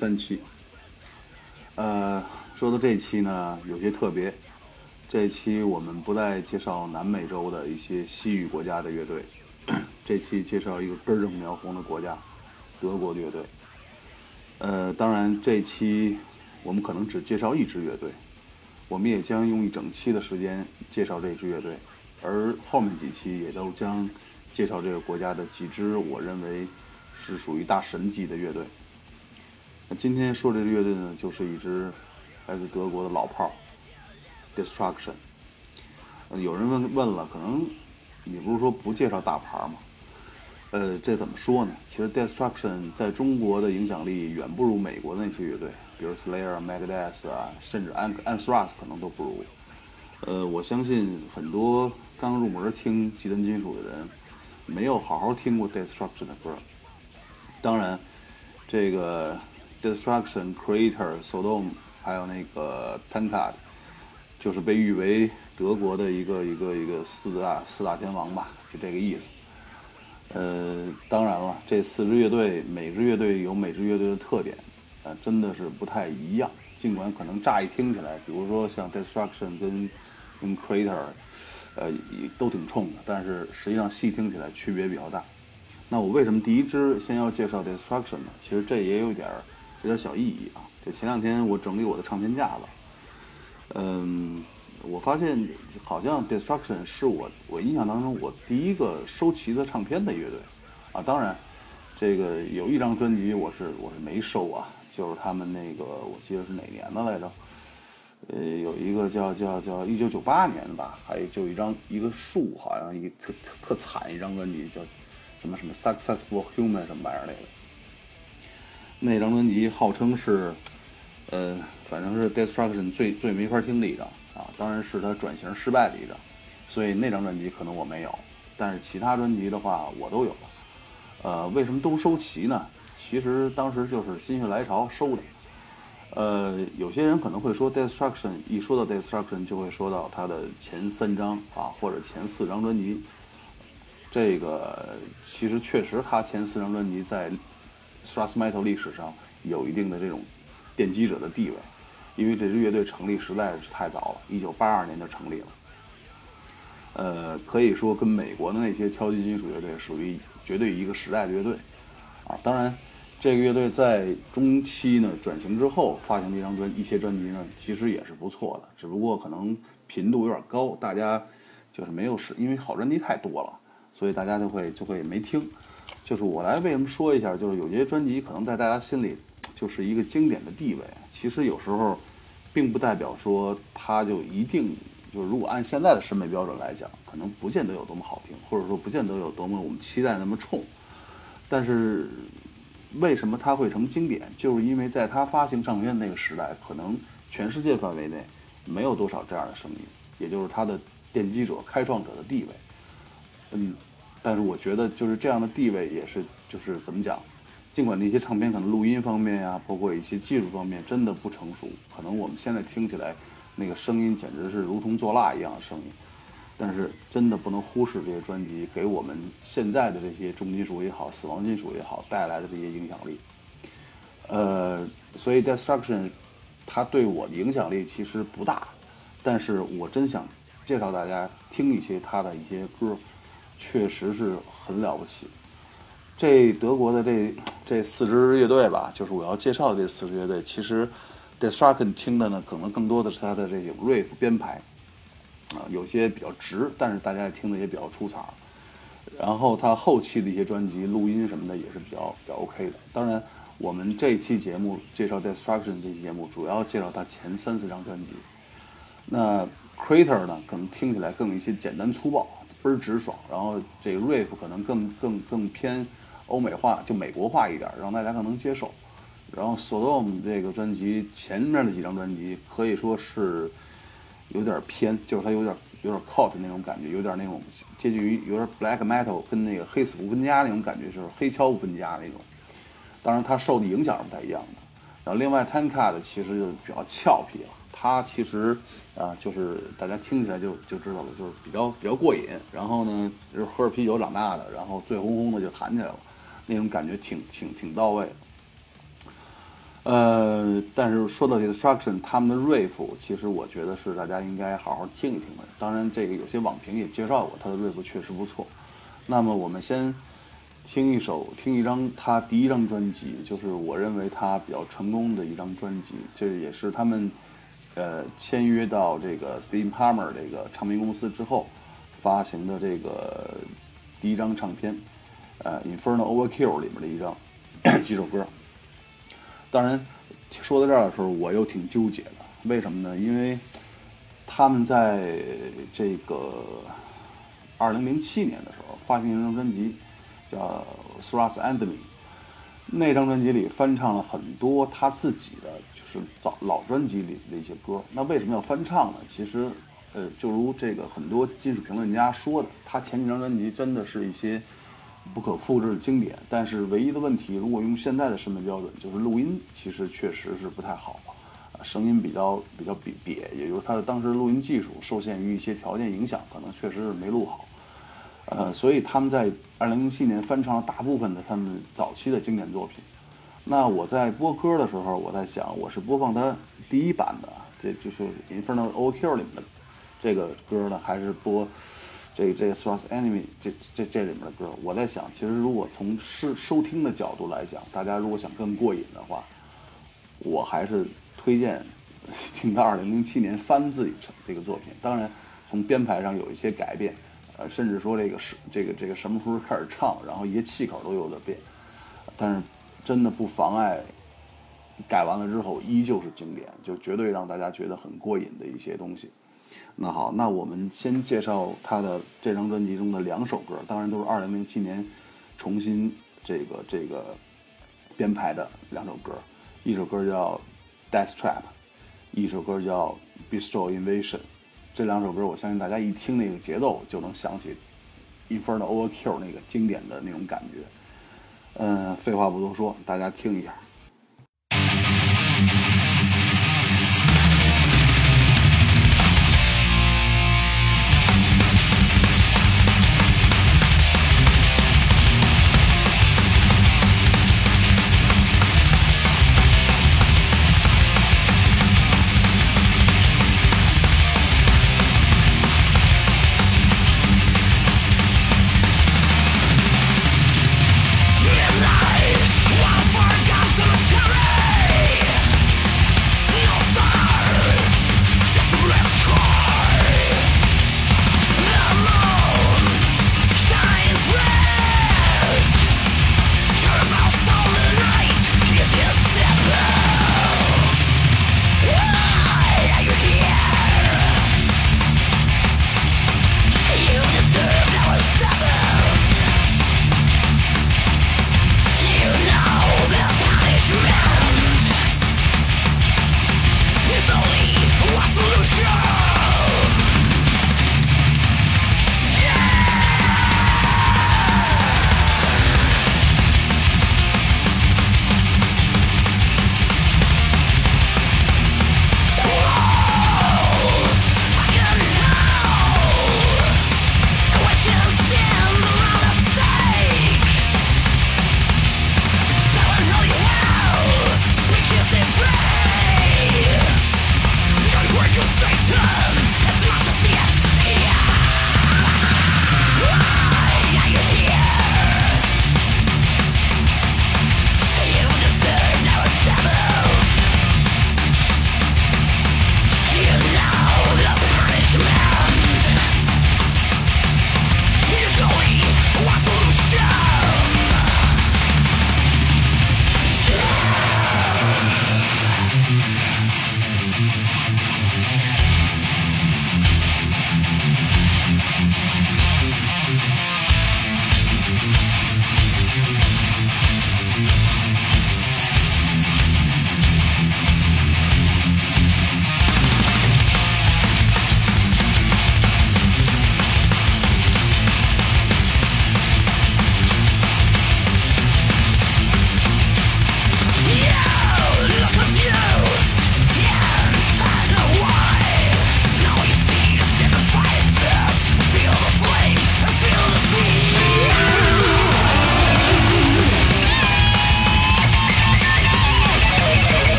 三期。呃，说到这期呢，有些特别，这期我们不再介绍南美洲的一些西域国家的乐队，这期介绍一个根正苗红的国家，德国乐队。呃，当然这期我们可能只介绍一支乐队，我们也将用一整期的时间介绍这支乐队。而后面几期也都将介绍这个国家的几支我认为是属于大神级的乐队。今天说这支乐队呢，就是一支来自德国的老炮儿，Destruction。有人问问了，可能你不是说不介绍大牌吗？呃，这怎么说呢？其实 Destruction 在中国的影响力远不如美国的那些乐队，比如 Slayer、Megadeth 啊，甚至 Anthrax 可能都不如。呃，我相信很多刚入门听极端金属的人，没有好好听过 Destruction 的歌。当然，这个 Destruction、Creator、Sodom，还有那个 Tankard，就是被誉为德国的一个一个一个四大四大天王吧，就这个意思。呃，当然了，这四支乐队，每支乐队有每支乐队的特点，呃，真的是不太一样。尽管可能乍一听起来，比如说像 Destruction 跟跟 Creator，呃，都挺冲的，但是实际上细听起来区别比较大。那我为什么第一支先要介绍 Destruction 呢？其实这也有点儿有点小意义啊。就前两天我整理我的唱片架子，嗯，我发现好像 Destruction 是我我印象当中我第一个收齐的唱片的乐队啊。当然，这个有一张专辑我是我是没收啊，就是他们那个我记得是哪年的来着？呃，有一个叫叫叫一九九八年的吧，还就一张一个树，好像一特特特惨一张专辑，叫什么什么 Successful Human 什么玩意儿那个。那张专辑号称是，呃，反正是 Destruction 最最没法听的一张啊，当然是他转型失败的一张，所以那张专辑可能我没有，但是其他专辑的话我都有了。呃，为什么都收齐呢？其实当时就是心血来潮收的。呃，有些人可能会说，Destruction 一说到 Destruction 就会说到他的前三张啊，或者前四张专辑。这个其实确实，他前四张专辑在 Stras Metal 历史上有一定的这种奠基者的地位，因为这支乐队成立实在是太早了，一九八二年就成立了。呃，可以说跟美国的那些超级金属乐队属于绝对一个时代的乐队啊，当然。这个乐队在中期呢转型之后发行的一张专一些专辑呢，其实也是不错的，只不过可能频度有点高，大家就是没有是因为好专辑太多了，所以大家就会就会没听。就是我来为什么说一下，就是有些专辑可能在大家心里就是一个经典的地位，其实有时候并不代表说它就一定就是如果按现在的审美标准来讲，可能不见得有多么好听，或者说不见得有多么我们期待那么冲，但是。为什么它会成经典？就是因为在它发行唱片那个时代，可能全世界范围内没有多少这样的声音，也就是它的奠基者、开创者的地位。嗯，但是我觉得就是这样的地位也是，就是怎么讲？尽管那些唱片可能录音方面呀，包括一些技术方面真的不成熟，可能我们现在听起来那个声音简直是如同做蜡一样的声音。但是真的不能忽视这些专辑给我们现在的这些重金属也好、死亡金属也好带来的这些影响力。呃，所以 Destruction 它对我的影响力其实不大，但是我真想介绍大家听一些他的一些歌，确实是很了不起。这德国的这这四支乐队吧，就是我要介绍的这四支乐队，其实 Destruction 听的呢，可能更多的是他的这种 riff 编排。啊，有些比较直，但是大家听的也比较出彩。然后他后期的一些专辑录音什么的也是比较比较 OK 的。当然，我们这期节目介绍 Destruction 这期节目主要介绍他前三四张专辑。那 Crater 呢，可能听起来更一些简单粗暴，倍儿直爽。然后这个 Riff 可能更更更偏欧美化，就美国化一点，让大家更能接受。然后 Sodom 这个专辑前面的几张专辑可以说是。有点偏，就是它有点有点 cult 那种感觉，有点那种接近于有点 black metal，跟那个黑死不分家那种感觉，就是黑敲不分家那种。当然，它受的影响是不太一样的。然后，另外 Tankard 其实就比较俏皮了他其实啊，就是大家听起来就就知道了，就是比较比较过瘾。然后呢，就是喝着啤酒长大的，然后醉烘烘的就弹起来了，那种感觉挺挺挺到位。呃，但是说到 Destruction，他们的 riff，其实我觉得是大家应该好好听一听的。当然，这个有些网评也介绍过，他的 riff 确实不错。那么我们先听一首，听一张他第一张专辑，就是我认为他比较成功的一张专辑，这也是他们呃签约到这个 Steam Hammer 这个唱片公司之后发行的这个第一张唱片，呃《Infernal Overkill》里面的一张 几首歌。当然，说到这儿的时候，我又挺纠结的。为什么呢？因为他们在这个二零零七年的时候发行一张专辑，叫《Thras and Me》。那张专辑里翻唱了很多他自己的，是早老专辑里的一些歌。那为什么要翻唱呢？其实，呃，就如这个很多金属评论家说的，他前几张专辑真的是一些。不可复制的经典，但是唯一的问题，如果用现在的审美标准，就是录音其实确实是不太好，啊，声音比较比较瘪瘪，也就是他的当时录音技术受限于一些条件影响，可能确实是没录好，呃，所以他们在二零零七年翻唱了大部分的他们早期的经典作品。那我在播歌的时候，我在想，我是播放它第一版的，这就是《Infernal Overkill》里面的这个歌呢，还是播？这这 Thrust Enemy 这这这里面的歌，我在想，其实如果从收收听的角度来讲，大家如果想更过瘾的话，我还是推荐 听到2007年翻自己这个作品。当然，从编排上有一些改变，呃，甚至说这个是这个这个什么时候开始唱，然后一些气口都有点变，但是真的不妨碍改完了之后依旧是经典，就绝对让大家觉得很过瘾的一些东西。那好，那我们先介绍他的这张专辑中的两首歌，当然都是二零零七年重新这个这个编排的两首歌，一首歌叫《Death Trap》，一首歌叫《Bistro Invasion》。这两首歌，我相信大家一听那个节奏，就能想起《Infernal Overkill》那个经典的那种感觉。嗯，废话不多说，大家听一下。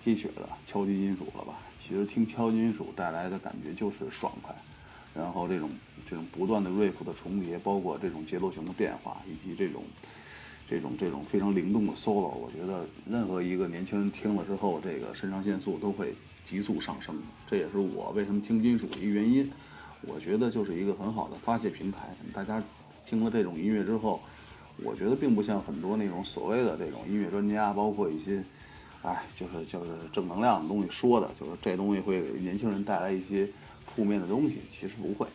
么叫打鸡血的敲击金属了吧？其实听敲击金属带来的感觉就是爽快，然后这种这种不断的 riff 的重叠，包括这种节奏型的变化，以及这种这种这种非常灵动的 solo，我觉得任何一个年轻人听了之后，这个肾上腺素都会急速上升。这也是我为什么听金属的一个原因。我觉得就是一个很好的发泄平台。大家听了这种音乐之后，我觉得并不像很多那种所谓的这种音乐专家，包括一些，哎，就是就是正能量的东西说的，就是这东西会给年轻人带来一些负面的东西。其实不会，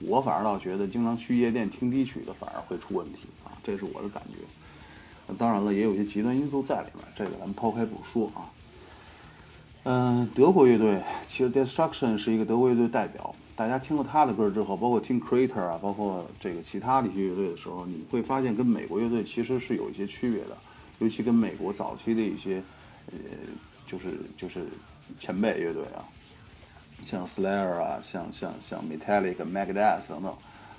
我反而倒觉得经常去夜店听低曲的反而会出问题啊，这是我的感觉。当然了，也有一些极端因素在里面，这个咱们抛开不说啊。嗯，德国乐队其实 Destruction 是一个德国乐队代表。大家听了他的歌之后，包括听 Creator 啊，包括这个其他的一些乐队的时候，你会发现跟美国乐队其实是有一些区别的，尤其跟美国早期的一些，呃，就是就是前辈乐队啊，像 Slayer 啊，像像像 Metallic、m e g a d e t 等等，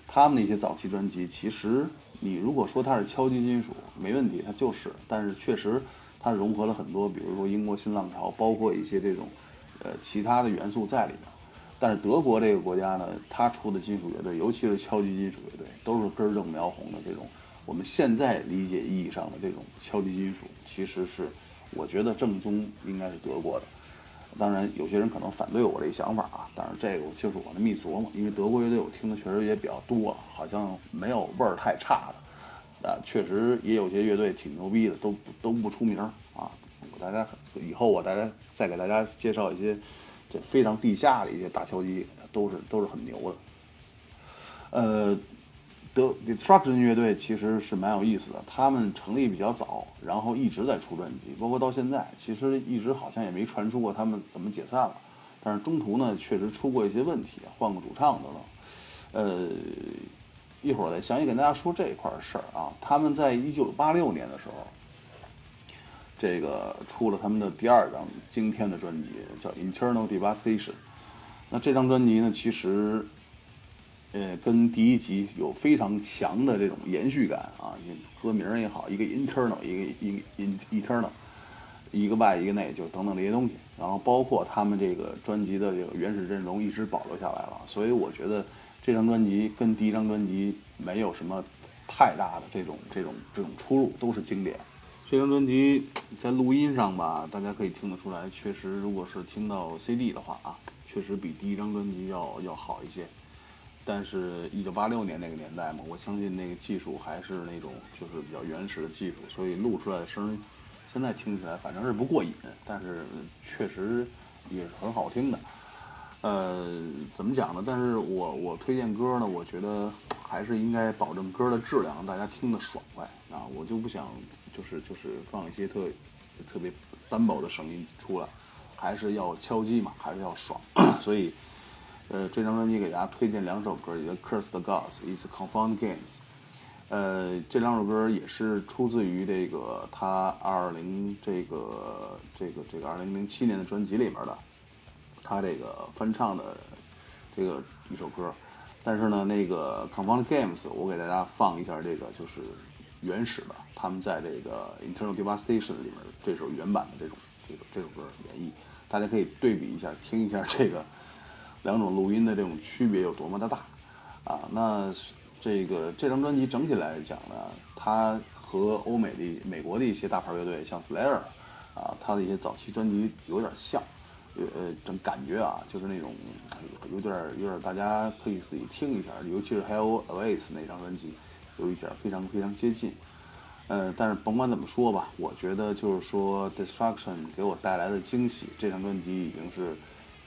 他们那些早期专辑，其实你如果说它是敲击金属，没问题，它就是，但是确实它融合了很多，比如说英国新浪潮，包括一些这种呃其他的元素在里面。但是德国这个国家呢，它出的金属乐队，尤其是敲击金属乐队，都是根正苗红的这种。我们现在理解意义上的这种敲击金属，其实是我觉得正宗应该是德国的。当然，有些人可能反对我这想法啊，但是这个就是我的秘琢磨。因为德国乐队我听的确实也比较多，好像没有味儿太差的。啊，确实也有些乐队挺牛逼的，都都不出名啊。大家以后我大家再给大家介绍一些。这非常地下的一些大敲击都是都是很牛的。呃，德 Destruction 乐队其实是蛮有意思的，他们成立比较早，然后一直在出专辑，包括到现在，其实一直好像也没传出过他们怎么解散了。但是中途呢，确实出过一些问题，换个主唱等等。呃，一会儿再详细跟大家说这一块事儿啊。他们在一九八六年的时候。这个出了他们的第二张惊天的专辑，叫《Internal Devastation》。那这张专辑呢，其实，呃，跟第一集有非常强的这种延续感啊。歌名也好，一个 Internal，一个一个 In Eternal，一个外一个内，就等等这些东西。然后包括他们这个专辑的这个原始阵容一直保留下来了，所以我觉得这张专辑跟第一张专辑没有什么太大的这种这种这种出入，都是经典。这张专辑在录音上吧，大家可以听得出来，确实，如果是听到 CD 的话啊，确实比第一张专辑要要好一些。但是，一九八六年那个年代嘛，我相信那个技术还是那种就是比较原始的技术，所以录出来的声，现在听起来反正是不过瘾，但是确实也是很好听的。呃，怎么讲呢？但是我我推荐歌呢，我觉得还是应该保证歌的质量，让大家听得爽快啊，我就不想。就是就是放一些特特别单薄的声音出来，还是要敲击嘛，还是要爽。所以，呃，这张专辑给大家推荐两首歌，一个《Curse the Gods》，一个《Confound Games》。呃，这两首歌也是出自于这个他二零这个这个这个二零零七年的专辑里面的，他这个翻唱的这个一首歌。但是呢，那个《Confound Games》，我给大家放一下这个就是原始的。他们在这个 Internal Devastation 里面这首原版的这种这个这首歌演绎，大家可以对比一下，听一下这个两种录音的这种区别有多么的大啊！那这个这张专辑整体来讲呢，它和欧美的美国的一些大牌乐队，像 Slayer 啊，它的一些早期专辑有点像，呃，整感觉啊，就是那种有点有点，大家可以自己听一下，尤其是 Hell Awaits 那张专辑，有一点非常非常接近。呃，但是甭管怎么说吧，我觉得就是说，Destruction 给我带来的惊喜，这张专辑已经是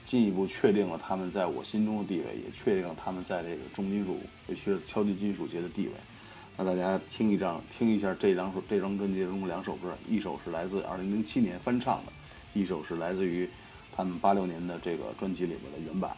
进一步确定了他们在我心中的地位，也确定了他们在这个重金属，尤其是敲击金属节的地位。那大家听一张，听一下这两首这张专辑中两首歌，一首是来自2007年翻唱的，一首是来自于他们86年的这个专辑里边的原版。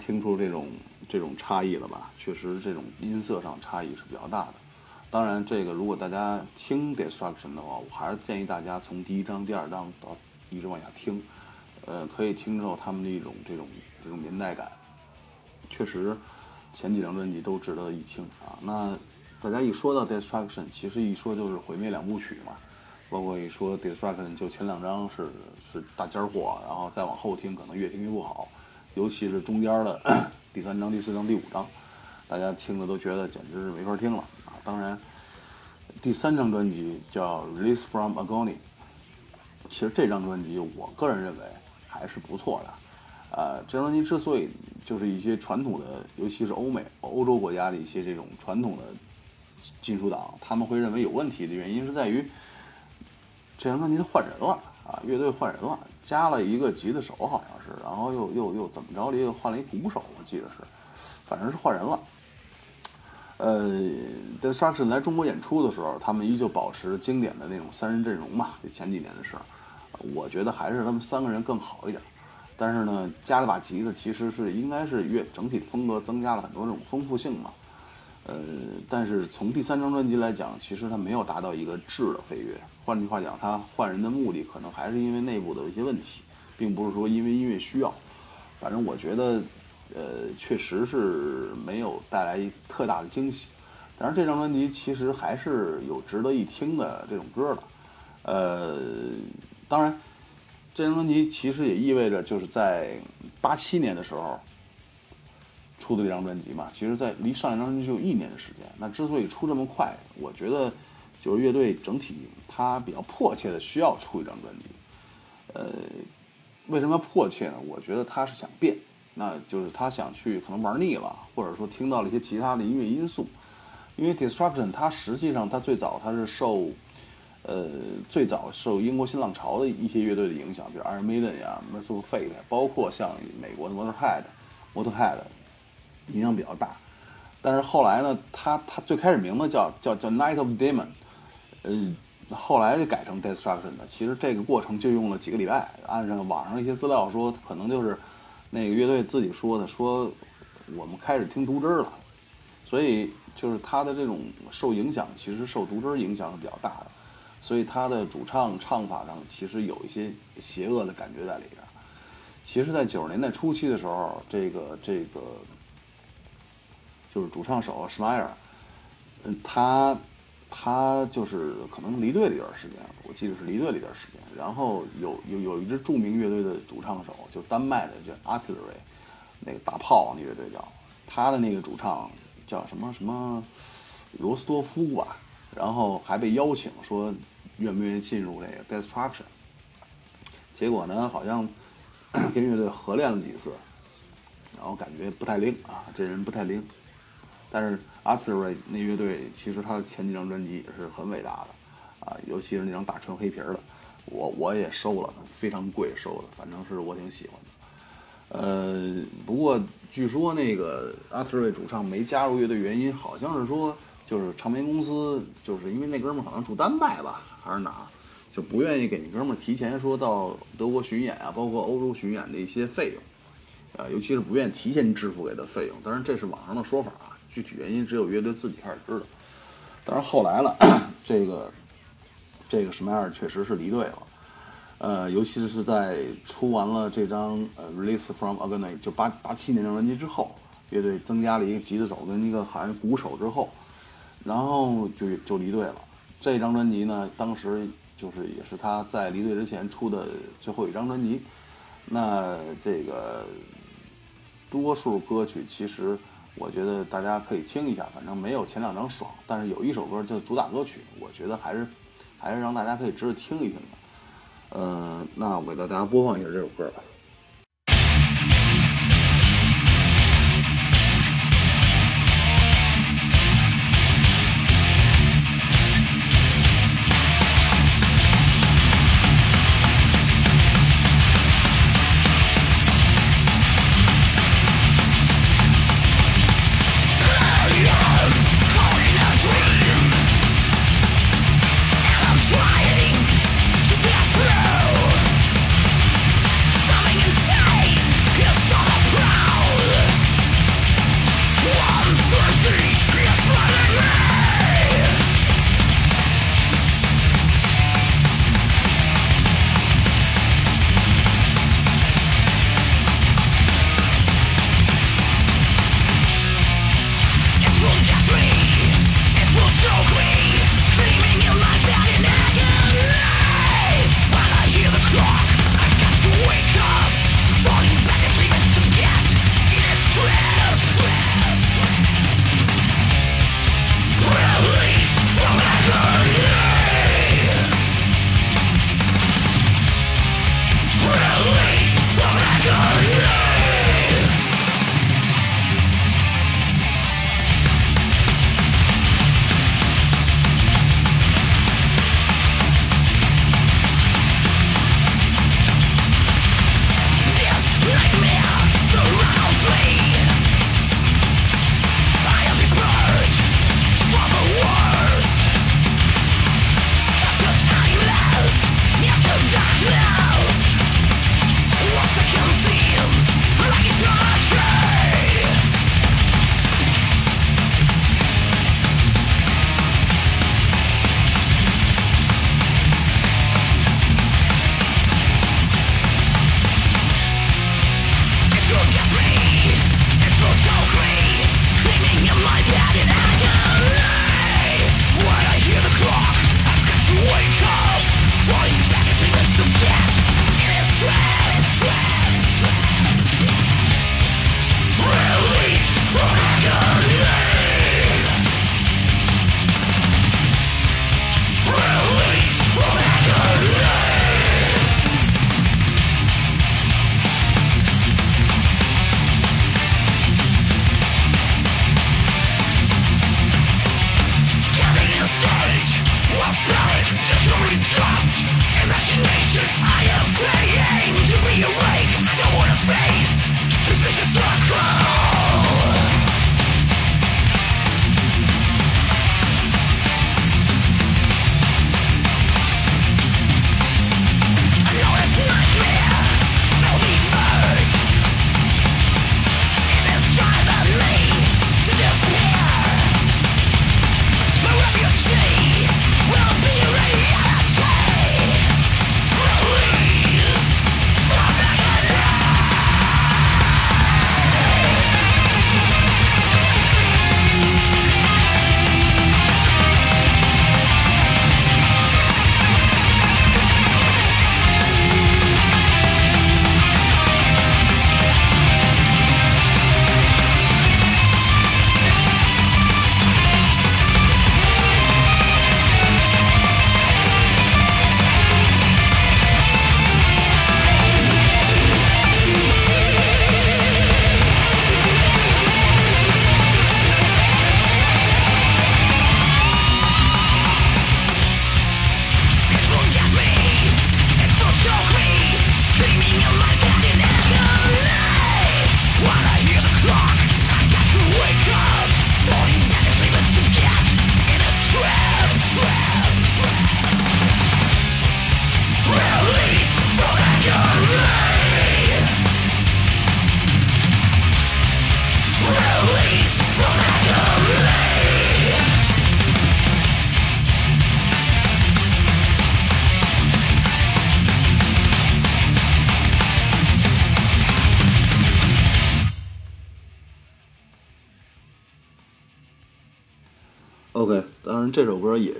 听出这种这种差异了吧？确实，这种音色上差异是比较大的。当然，这个如果大家听 Destruction 的话，我还是建议大家从第一章、第二章到一直往下听，呃，可以听到他们的一种这种这种年代感。确实，前几张专辑都值得一听啊。那大家一说到 Destruction，其实一说就是毁灭两部曲嘛。包括一说 Destruction，就前两张是是大尖货，然后再往后听可能越听越不好，尤其是中间的 第三章、第四章、第五章，大家听的都觉得简直是没法听了啊。当然，第三张专辑叫《Release from Agony》，其实这张专辑我个人认为还是不错的。呃，这张专辑之所以就是一些传统的，尤其是欧美、欧洲国家的一些这种传统的金属党，他们会认为有问题的原因是在于这张专辑换人了啊，乐队换人了，加了一个吉他手好像是，然后又又又怎么着了，又换了一鼓手，我记得是，反正是换人了。呃，Destruction 来中国演出的时候，他们依旧保持经典的那种三人阵容嘛。就前几年的事儿，我觉得还是他们三个人更好一点。但是呢，加了把吉他，其实是应该是乐整体风格增加了很多这种丰富性嘛。呃，但是从第三张专辑来讲，其实它没有达到一个质的飞跃。换句话讲，他换人的目的可能还是因为内部的一些问题，并不是说因为音乐需要。反正我觉得。呃，确实是没有带来特大的惊喜，但是这张专辑其实还是有值得一听的这种歌的。呃，当然，这张专辑其实也意味着就是在八七年的时候出的这张专辑嘛，其实在离上一张专辑就有一年的时间。那之所以出这么快，我觉得就是乐队整体他比较迫切的需要出一张专辑。呃，为什么迫切呢？我觉得他是想变。那就是他想去，可能玩腻了，或者说听到了一些其他的音乐因素。因为 Destruction 它实际上它最早它是受，呃，最早受英国新浪潮的一些乐队的影响，比如 Iron Maiden 呀、Mercyful Fate，包括像美国的 Motorhead、Motorhead，影响比较大。但是后来呢，他他最开始名字叫叫叫 Night of Demon，呃，后来就改成 Destruction 的。其实这个过程就用了几个礼拜。按照网上一些资料说，可能就是。那个乐队自己说的，说我们开始听毒汁了，所以就是他的这种受影响，其实受毒汁影响是比较大的，所以他的主唱唱法上其实有一些邪恶的感觉在里边。其实，在九十年代初期的时候，这个这个就是主唱手施迈尔，嗯，他。他就是可能离队了一段时间，我记得是离队了一段时间。然后有有有一支著名乐队的主唱手，就丹麦的叫 Artillery，那个大炮那乐队叫，他的那个主唱叫什么什么罗斯多夫吧。然后还被邀请说愿不愿意进入这个 Destruction。结果呢，好像 跟乐队合练了几次，然后感觉不太灵啊，这人不太灵。但是 Artillery 那乐队其实他的前几张专辑也是很伟大的，啊，尤其是那张大纯黑皮儿的，我我也收了，非常贵收的，反正是我挺喜欢的。呃，不过据说那个 Artillery 主唱没加入乐队原因，好像是说就是唱片公司就是因为那哥们儿好像住丹麦吧，还是哪，就不愿意给那哥们儿提前说到德国巡演啊，包括欧洲巡演的一些费用，啊，尤其是不愿意提前支付给的费用，当然这是网上的说法。具体原因只有乐队自己开始知道，但是后来了，这个这个什么样确实是离队了，呃，尤其是在出完了这张呃《Release from Agony》就八八七年的专辑之后，乐队增加了一个吉他手跟一个好像鼓手之后，然后就就离队了。这张专辑呢，当时就是也是他在离队之前出的最后一张专辑，那这个多数歌曲其实。我觉得大家可以听一下，反正没有前两张爽，但是有一首歌就主打歌曲，我觉得还是还是让大家可以值得听一听的。嗯，那我给大家播放一下这首歌吧。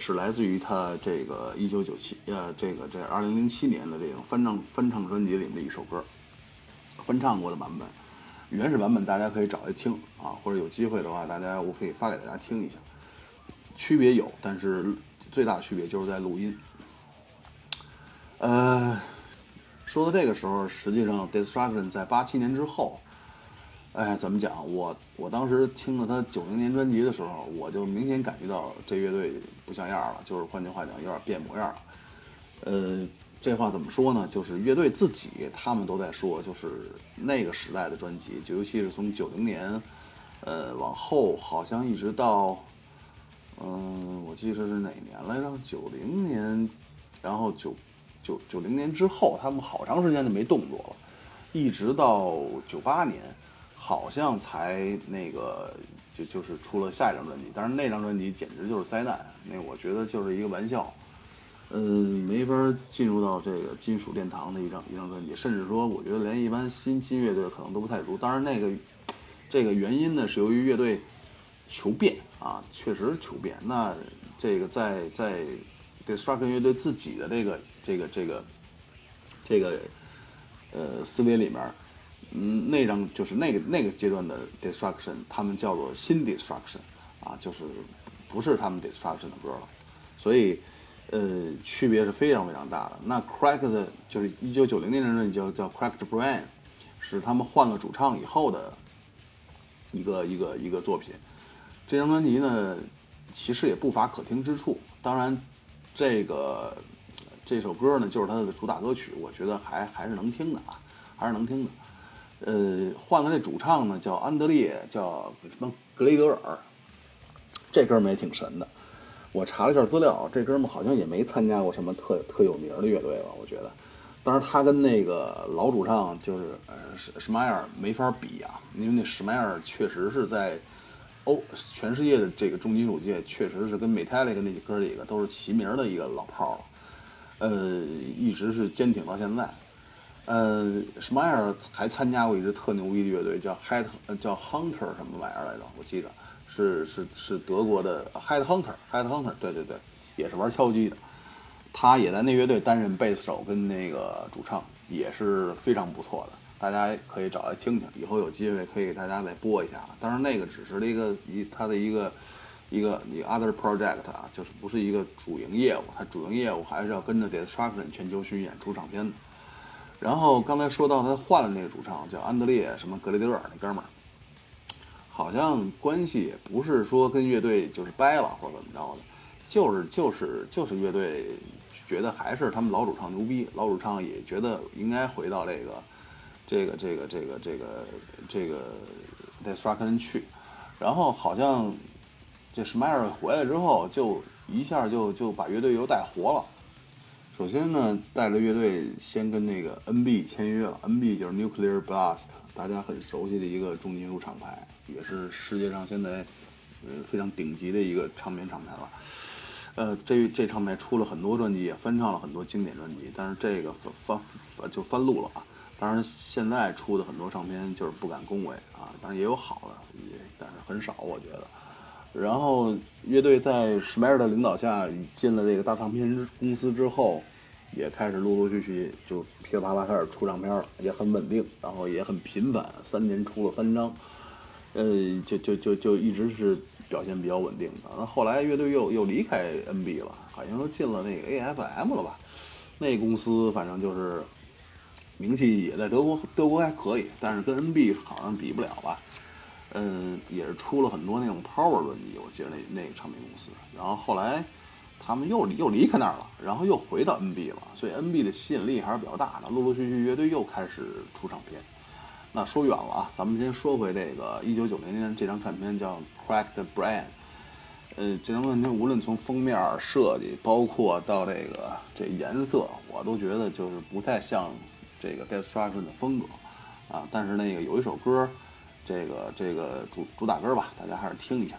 是来自于他这个一九九七呃，这个这二零零七年的这种翻唱翻唱专辑里面的一首歌，翻唱过的版本，原始版本大家可以找来听啊，或者有机会的话，大家我可以发给大家听一下，区别有，但是最大区别就是在录音。呃，说到这个时候，实际上 Destruction 在八七年之后。哎，怎么讲？我我当时听了他九零年专辑的时候，我就明显感觉到这乐队不像样了，就是换句话讲，有点变模样了。呃，这话怎么说呢？就是乐队自己他们都在说，就是那个时代的专辑，就尤其是从九零年，呃，往后好像一直到，嗯，我记得是哪年来着？九零年，然后九九九零年之后，他们好长时间就没动作了，一直到九八年。好像才那个就就是出了下一张专辑，但是那张专辑简直就是灾难，那我觉得就是一个玩笑，嗯，没法进入到这个金属殿堂的一张一张专辑，甚至说我觉得连一般新新乐队可能都不太如。当然那个这个原因呢是由于乐队求变啊，确实求变。那这个在在对 Struck 乐队自己的这个这个这个这个呃思维里面。嗯，那张就是那个那个阶段的 Destruction，他们叫做新 Destruction，啊，就是不是他们 Destruction 的歌了，所以呃区别是非常非常大的。那 Cracked 就是一九九零年的叫叫 Cracked Brain，是他们换了主唱以后的一个一个一个作品。这张专辑呢，其实也不乏可听之处。当然，这个这首歌呢，就是它的主打歌曲，我觉得还还是能听的啊，还是能听的。呃，换了这主唱呢，叫安德烈，叫什么格雷德尔。这哥们也挺神的。我查了一下资料，这哥们好像也没参加过什么特特有名的乐队吧？我觉得。当然，他跟那个老主唱就是呃史史迈尔没法比啊，因为那史迈尔确实是在欧全世界的这个重金属界，确实是跟 Metallic 那哥几个都是齐名的一个老炮了。呃，一直是坚挺到现在。呃，什么玩意儿还参加过一支特牛逼的乐队，叫 Head，叫 Hunter 什么玩意儿来着？我记得是是是德国的 Head Hunter，Head Hunter，对对对，也是玩敲击的。他也在那乐队担任贝斯手跟那个主唱，也是非常不错的。大家可以找来听听，以后有机会可以给大家再播一下。当然那个只是一个一他的一个一个一个 other project 啊，就是不是一个主营业务，他主营业务还是要跟着 Destruction 全球巡演出唱片的。然后刚才说到他换了那个主唱，叫安德烈什么格雷德尔那哥们儿，好像关系也不是说跟乐队就是掰了或者怎么着的，就是就是就是乐队觉得还是他们老主唱牛逼，老主唱也觉得应该回到这个这个这个这个这个这个 Destruction 去，然后好像这 Smash 回来之后，就一下就就把乐队又带活了。首先呢，带着乐队先跟那个 NB 签约了，NB 就是 Nuclear Blast，大家很熟悉的一个重金属厂牌，也是世界上现在呃非常顶级的一个唱片厂牌了。呃，这这唱片出了很多专辑，也翻唱了很多经典专辑，但是这个翻翻翻就翻录了啊。当然，现在出的很多唱片就是不敢恭维啊，当然也有好的，也但是很少，我觉得。然后乐队在史迈尔的领导下进了这个大唱片公司之后，也开始陆陆续续就噼里啪啦开始出唱片了，也很稳定，然后也很频繁，三年出了三张，呃，就就就就一直是。表现比较稳定的，那后来乐队又又离开 NB 了，好像又进了那个 AFM 了吧？那公司反正就是名气也在德国，德国还可以，但是跟 NB 好像比不了吧？嗯，也是出了很多那种 Power 专辑，我记得那那个唱片公司。然后后来他们又又离开那儿了，然后又回到 NB 了，所以 NB 的吸引力还是比较大的。陆陆续续乐队又开始出唱片。那说远了啊，咱们先说回这个一九九零年这张唱片叫《Cracked Brain》。呃，这张唱片无论从封面设计，包括到这个这颜色，我都觉得就是不太像这个 Destruction 的风格啊。但是那个有一首歌，这个这个主主打歌吧，大家还是听一下。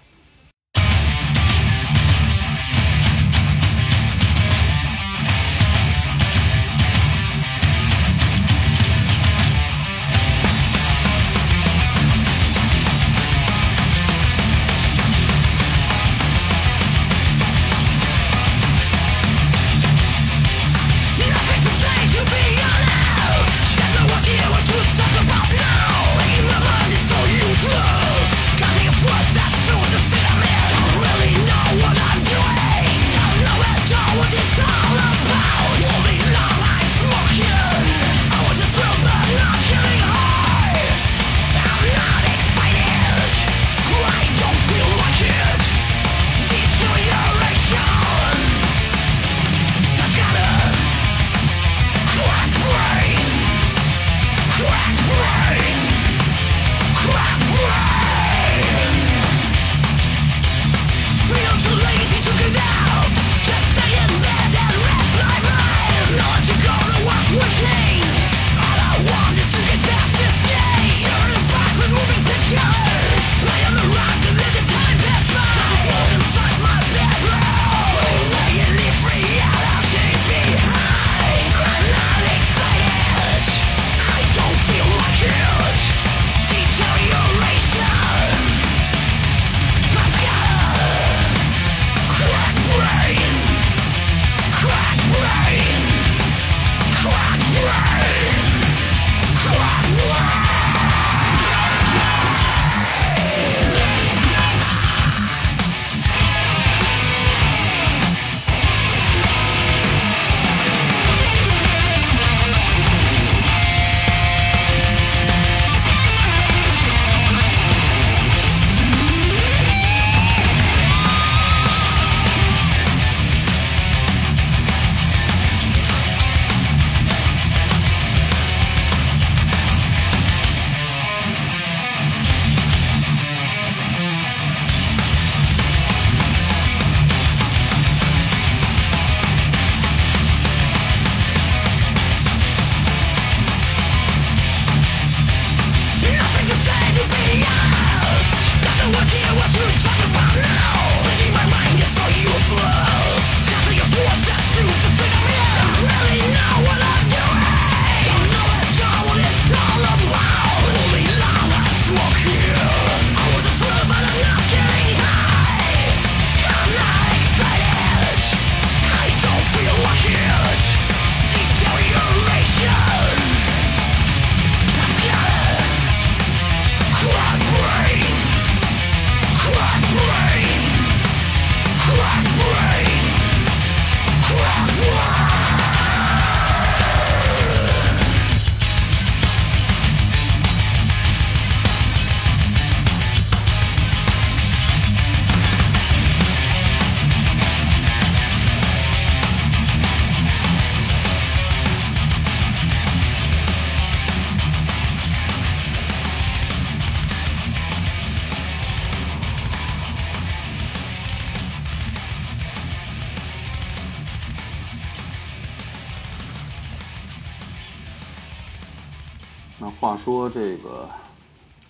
这个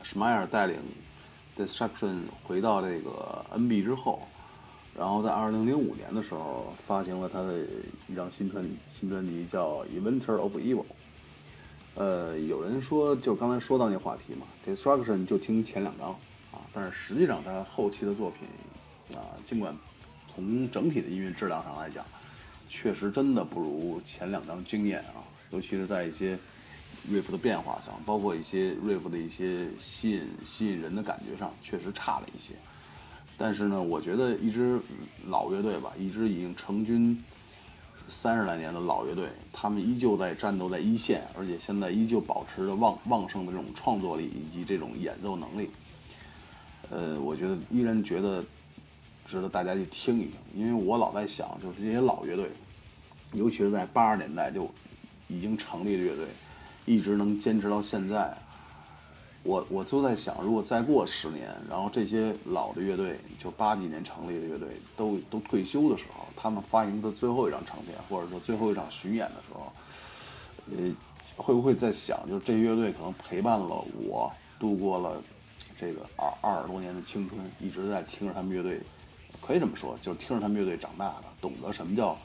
施迈尔带领 Destruction 回到这个 NB 之后，然后在2005年的时候发行了他的一张新专新专辑，叫《Inventor of Evil》。呃，有人说，就刚才说到那话题嘛，Destruction 就听前两张啊，但是实际上他后期的作品啊，尽管从整体的音乐质量上来讲，确实真的不如前两张惊艳啊，尤其是在一些。Riff 的变化上，包括一些 riff 的一些吸引吸引人的感觉上，确实差了一些。但是呢，我觉得一支老乐队吧，一支已经成军三十来年的老乐队，他们依旧在战斗在一线，而且现在依旧保持着旺旺盛的这种创作力以及这种演奏能力。呃，我觉得依然觉得值得大家去听一听，因为我老在想，就是这些老乐队，尤其是在八十年代就已经成立的乐队。一直能坚持到现在，我我就在想，如果再过十年，然后这些老的乐队，就八几年成立的乐队，都都退休的时候，他们发行的最后一张唱片，或者说最后一场巡演的时候，呃，会不会在想，就是这乐队可能陪伴了我度过了这个二二十多年的青春，一直在听着他们乐队，可以这么说，就是听着他们乐队长大的，懂得什么叫。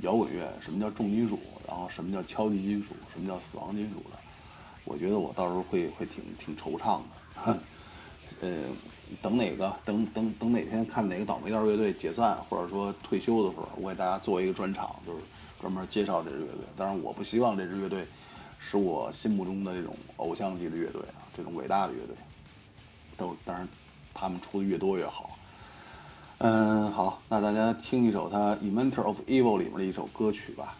摇滚乐，什么叫重金属？然后什么叫敲击金属？什么叫死亡金属的？我觉得我到时候会会挺挺惆怅的。呃，等哪个等等等哪天看哪个倒霉蛋乐队解散或者说退休的时候，我给大家做一个专场，就是专门介绍这支乐队。当然，我不希望这支乐队是我心目中的这种偶像级的乐队啊，这种伟大的乐队。都当然，他们出的越多越好。嗯，好，那大家听一首他《Inventor of Evil》里面的一首歌曲吧。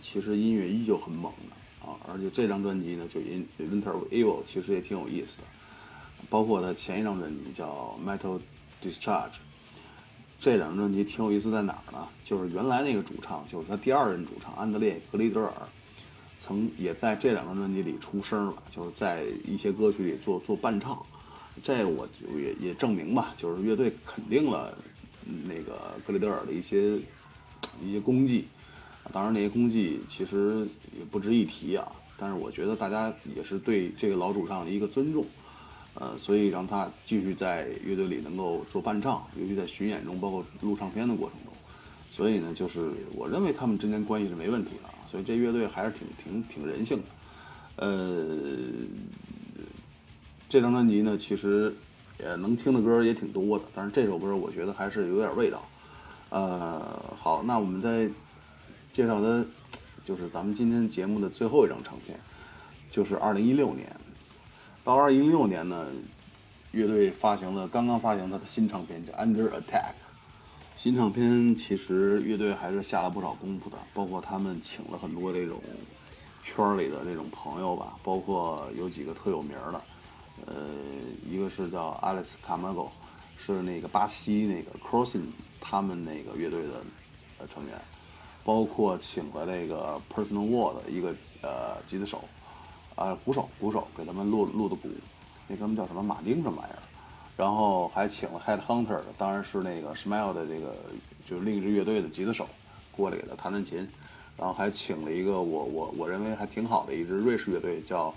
其实音乐依旧很猛的啊，而且这张专辑呢，就 In Winter of Evil 其实也挺有意思的，包括他前一张专辑叫 Metal Discharge，这两张专辑挺有意思在哪儿呢？就是原来那个主唱，就是他第二任主唱安德烈·格雷德尔，曾也在这两张专辑里出声了，就是在一些歌曲里做做伴唱，这我就也也证明吧，就是乐队肯定了那个格雷德尔的一些。一些功绩，当然那些功绩其实也不值一提啊。但是我觉得大家也是对这个老主唱的一个尊重，呃，所以让他继续在乐队里能够做伴唱，尤其在巡演中，包括录唱片的过程中。所以呢，就是我认为他们之间关系是没问题的，所以这乐队还是挺挺挺人性的。呃，这张专辑呢，其实也能听的歌也挺多的，但是这首歌我觉得还是有点味道。呃，好，那我们再介绍的，就是咱们今天节目的最后一张唱片，就是二零一六年。到二零一六年呢，乐队发行了刚刚发行他的新唱片，叫《Under Attack》。新唱片其实乐队还是下了不少功夫的，包括他们请了很多这种圈里的这种朋友吧，包括有几个特有名的，呃，一个是叫 Alex Camargo，是那个巴西那个 Crossing。他们那个乐队的呃成员，包括请了那个 Personal World 一个呃吉他手，呃鼓手鼓手给他们录录的鼓，那哥们叫什么马丁什么玩意儿，然后还请了 Head Hunter，当然是那个 Smile 的这个就是另一支乐队的吉他手过来给他弹弹琴，然后还请了一个我我我认为还挺好的一支瑞士乐队叫。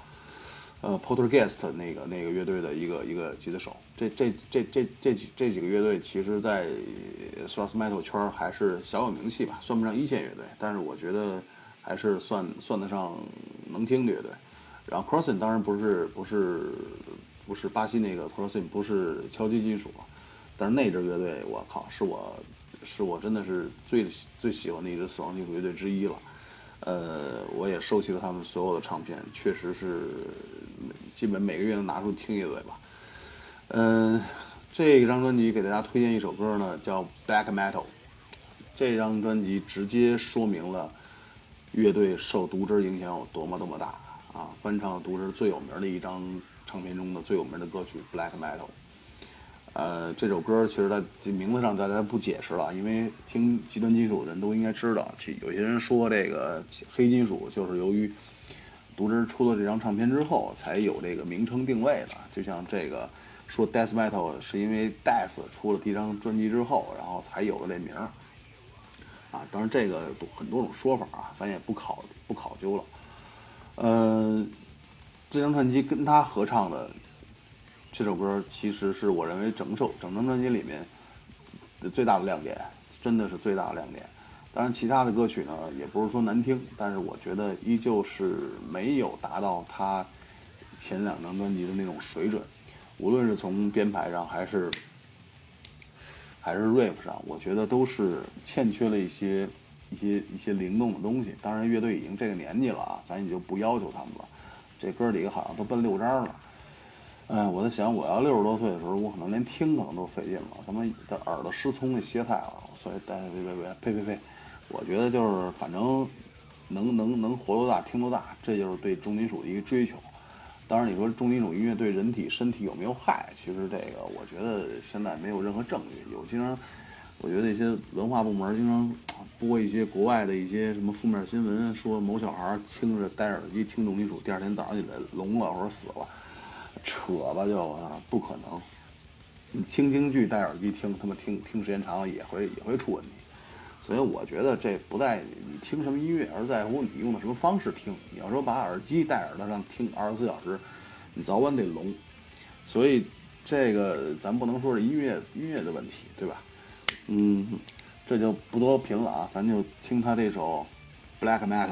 呃，Portergeist 那个那个乐队的一个一个吉他手，这这这这这几这几个乐队，其实，在 thrash metal 圈还是小有名气吧，算不上一线乐队，但是我觉得还是算算得上能听的乐队。然后 Crossing 当然不是不是不是巴西那个 Crossing，不是敲击金属，但是那支乐队，我靠，是我是我真的是最最喜欢的一支死亡金属乐队之一了。呃，我也收集了他们所有的唱片，确实是。基本每个月能拿出听一嘴吧。嗯，这张专辑给大家推荐一首歌呢，叫《Black Metal》。这张专辑直接说明了乐队受毒汁影响有多么多么大啊！翻唱毒汁最有名的一张唱片中的最有名的歌曲《Black Metal》。呃，这首歌其实它这名字上大家不解释了，因为听极端金属的人都应该知道。其有些人说这个黑金属就是由于。独枝出了这张唱片之后，才有这个名称定位的。就像这个说 Death Metal 是因为 Death 出了第一张专辑之后，然后才有了这名儿。啊，当然这个很多种说法啊，咱也不考不考究了。呃，这张专辑跟他合唱的这首歌，其实是我认为整首整张专辑里面最大的亮点，真的是最大的亮点。当然，其他的歌曲呢，也不是说难听，但是我觉得依旧是没有达到他前两张专辑的那种水准，无论是从编排上还是 还是 riff 上，我觉得都是欠缺了一些一些一些灵动的东西。当然，乐队已经这个年纪了啊，咱也就不要求他们了。这哥几个好像都奔六张了，嗯，我在想，我要六十多岁的时候，我可能连听可能都费劲了，他妈的耳朵失聪那歇菜了，所以，别别别，呸呸呸。我觉得就是，反正能能能活多大听多大，这就是对重金属的一个追求。当然，你说重金属音乐对人体身体有没有害？其实这个我觉得现在没有任何证据。有经常，我觉得一些文化部门经常播一些国外的一些什么负面新闻，说某小孩听着戴耳机听重金属，第二天早上起来聋了或者死了，扯吧就不可能。你听京剧戴耳机听，他妈听听时间长了也会也会出问题。所以我觉得这不在你听什么音乐，而在乎你用的什么方式听。你要说把耳机戴耳朵上听二十四小时，你早晚得聋。所以这个咱不能说是音乐音乐的问题，对吧？嗯，这就不多评了啊，咱就听他这首《Black Metal》。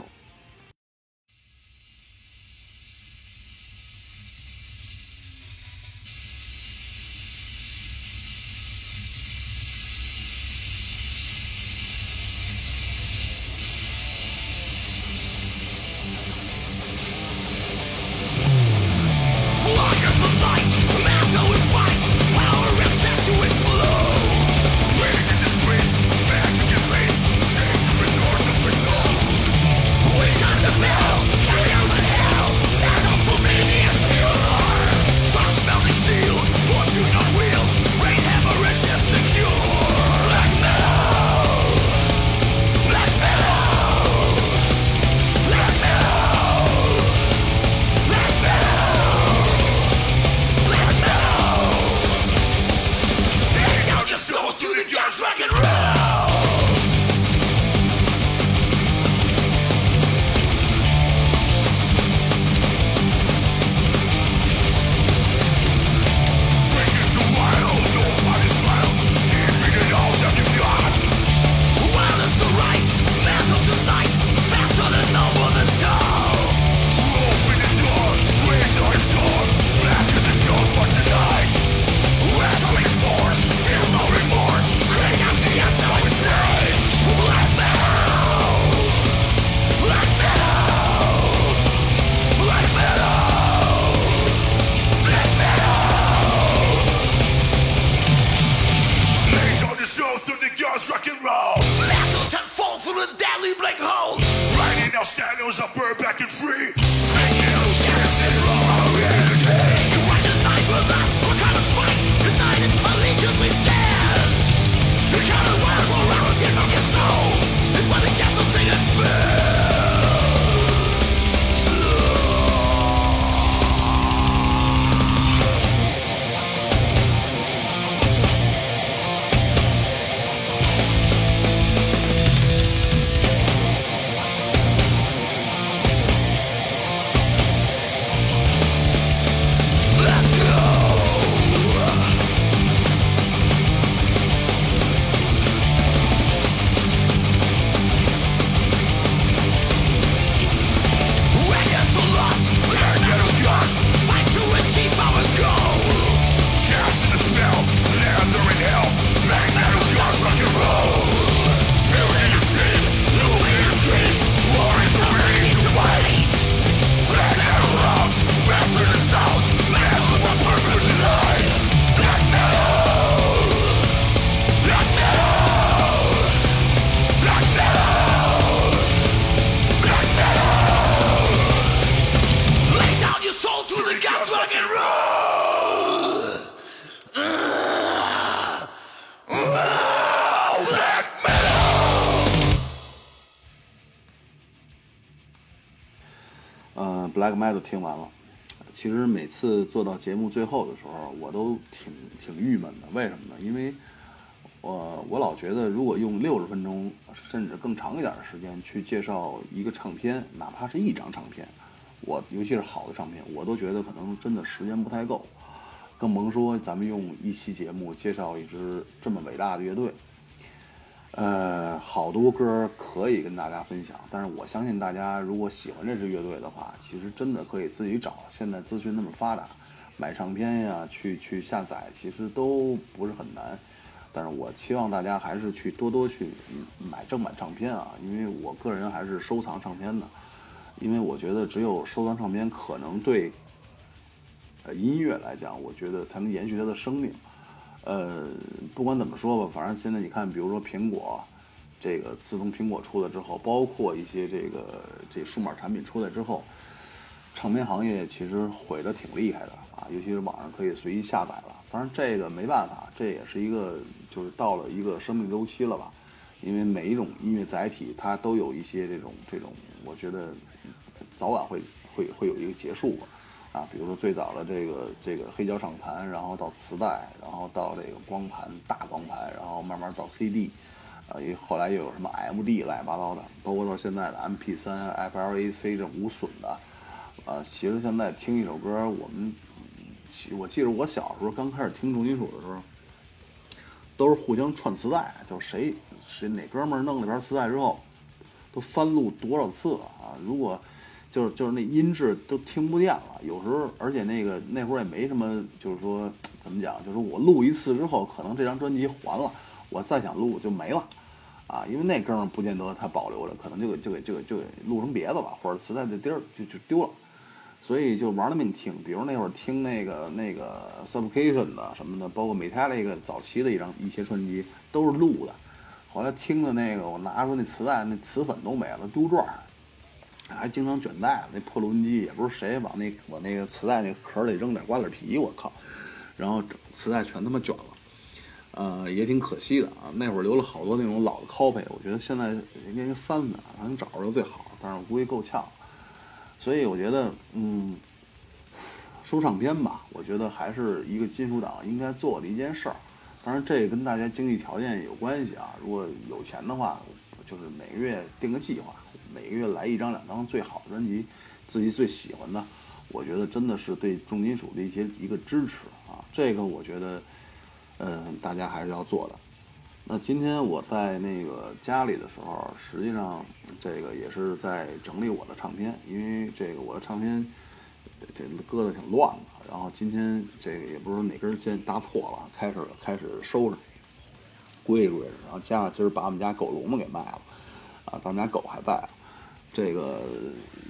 big girls rock and roll. Massive ten phones in a deadly black hole. Riding our standards a bird back 呃，Black Metal 听完了，其实每次做到节目最后的时候，我都挺挺郁闷的。为什么呢？因为我我老觉得，如果用六十分钟甚至更长一点的时间去介绍一个唱片，哪怕是一张唱片，我尤其是好的唱片，我都觉得可能真的时间不太够，更甭说咱们用一期节目介绍一支这么伟大的乐队。呃，好多歌可以跟大家分享，但是我相信大家如果喜欢这支乐队的话，其实真的可以自己找。现在资讯那么发达，买唱片呀，去去下载，其实都不是很难。但是我期望大家还是去多多去买正版唱片啊，因为我个人还是收藏唱片的，因为我觉得只有收藏唱片，可能对呃音乐来讲，我觉得才能延续它的生命。呃，不管怎么说吧，反正现在你看，比如说苹果，这个自从苹果出来之后，包括一些这个这数码产品出来之后，唱片行业其实毁的挺厉害的啊，尤其是网上可以随意下载了。当然这个没办法，这也是一个就是到了一个生命周期了吧，因为每一种音乐载体它都有一些这种这种，我觉得早晚会会会有一个结束吧。啊，比如说最早的这个这个黑胶唱盘，然后到磁带，然后到这个光盘大光盘，然后慢慢到 CD，啊，也后来又有什么 MD 乱七八糟的，包括到现在的 MP3、FLAC 这种无损的，啊，其实现在听一首歌，我们我记得我小时候刚开始听重金属的时候，都是互相串磁带，就谁谁哪哥们儿弄了盘磁带之后，都翻录多少次啊？如果就是就是那音质都听不见了，有时候而且那个那会儿也没什么，就是说怎么讲，就是我录一次之后，可能这张专辑还了，我再想录就没了，啊，因为那哥们儿不见得他保留着，可能就给就给就给就给录成别的了，或者磁带的地儿就就丢了，所以就玩了命听，比如那会儿听那个那个 Suffocation 的什么的，包括 Metallic 早期的一张一些专辑都是录的，后来听的那个我拿出那磁带，那磁粉都没了，丢转儿。还经常卷带，那破录音机也不是谁往那往那个磁带那壳里扔点瓜子皮，我靠，然后磁带全他妈卷了，呃，也挺可惜的啊。那会儿留了好多那种老的 copy，我觉得现在应该翻翻，咱找着最好，但是我估计够呛。所以我觉得，嗯，收唱片吧，我觉得还是一个金属党应该做的一件事儿。当然，这跟大家经济条件有关系啊。如果有钱的话，就是每个月定个计划，每个月来一张两张最好的专辑，自己最喜欢的，我觉得真的是对重金属的一些一个支持啊。这个我觉得，嗯，大家还是要做的。那今天我在那个家里的时候，实际上这个也是在整理我的唱片，因为这个我的唱片这这搁的挺乱的。然后今天这个也不知道哪根线搭错了，开始开始收拾。归置归置，然后加上今儿把我们家狗笼子给卖了，啊，咱们家狗还在，这个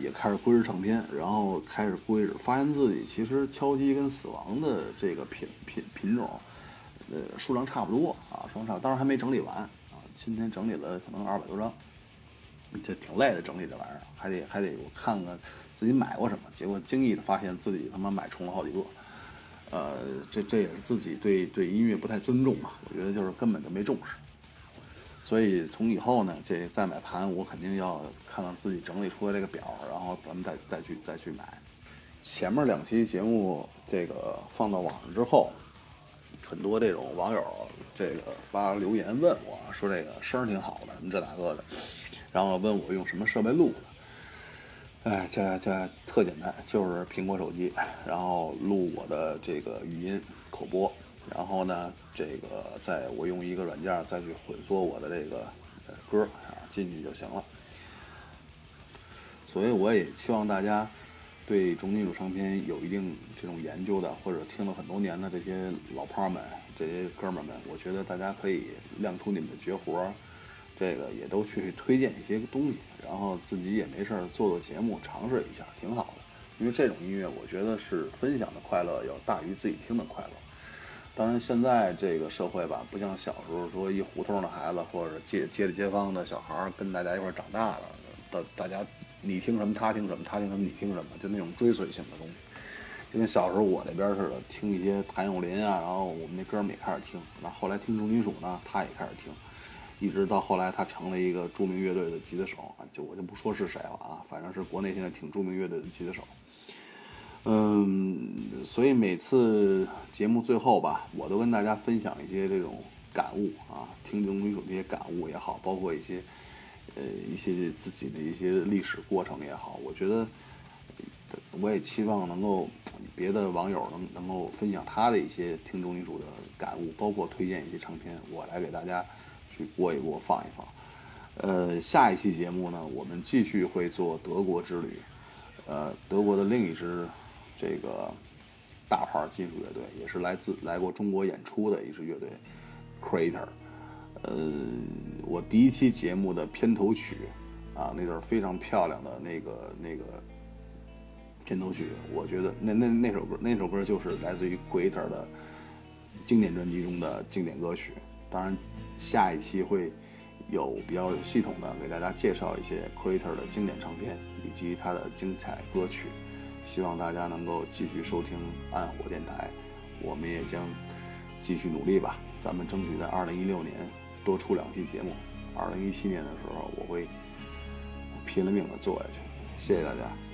也开始归置唱片，然后开始归置，发现自己其实敲击跟死亡的这个品品品种，呃，数量差不多啊，数量差，当然还没整理完啊，今天整理了可能二百多张，这 挺累的，整理这玩意儿，还得还得我看看自己买过什么，结果惊异的发现自己他妈买重了好几个。呃，这这也是自己对对音乐不太尊重嘛，我觉得就是根本就没重视。所以从以后呢，这再买盘，我肯定要看看自己整理出来这个表，然后咱们再再去再去买。前面两期节目这个放到网上之后，很多这种网友这个发留言问我说这个声挺好的，什么这那个的，然后问我用什么设备录的。哎，这这特简单，就是苹果手机，然后录我的这个语音口播，然后呢，这个再我用一个软件再去混缩我的这个歌啊进去就行了。所以我也希望大家对重金属唱片有一定这种研究的，或者听了很多年的这些老炮们、这些哥们们，我觉得大家可以亮出你们的绝活儿，这个也都去推荐一些东西，然后自己也没事儿做做节目，尝试一下，挺好的。因为这种音乐，我觉得是分享的快乐要大于自己听的快乐。当然，现在这个社会吧，不像小时候说一胡同的孩子或者街街里街坊的小孩儿跟大家一块儿长大的，大大家你听什么他听什么，他听什么你听什么，就那种追随性的东西。就跟小时候我那边似的，听一些谭咏麟啊，然后我们那哥们儿也开始听，那后来听重金属呢，他也开始听，一直到后来他成了一个著名乐队的吉他手，就我就不说是谁了啊，反正是国内现在挺著名乐队的吉他手。嗯，所以每次节目最后吧，我都跟大家分享一些这种感悟啊，听重金属这些感悟也好，包括一些呃一些自己的一些历史过程也好，我觉得我也期望能够别的网友能能够分享他的一些听众艺术的感悟，包括推荐一些唱片，我来给大家去播一播，放一放。呃，下一期节目呢，我们继续会做德国之旅。呃，德国的另一支这个大牌金属乐队，也是来自来过中国演出的一支乐队，Crater。呃，我第一期节目的片头曲啊，那段非常漂亮的那个那个片头曲，我觉得那那那首歌那首歌就是来自于 Crater 的经典专辑中的经典歌曲。当然，下一期会有比较有系统的给大家介绍一些 Creator 的经典唱片以及他的精彩歌曲，希望大家能够继续收听暗火电台，我们也将继续努力吧，咱们争取在二零一六年多出两期节目，二零一七年的时候我会拼了命的做下去，谢谢大家。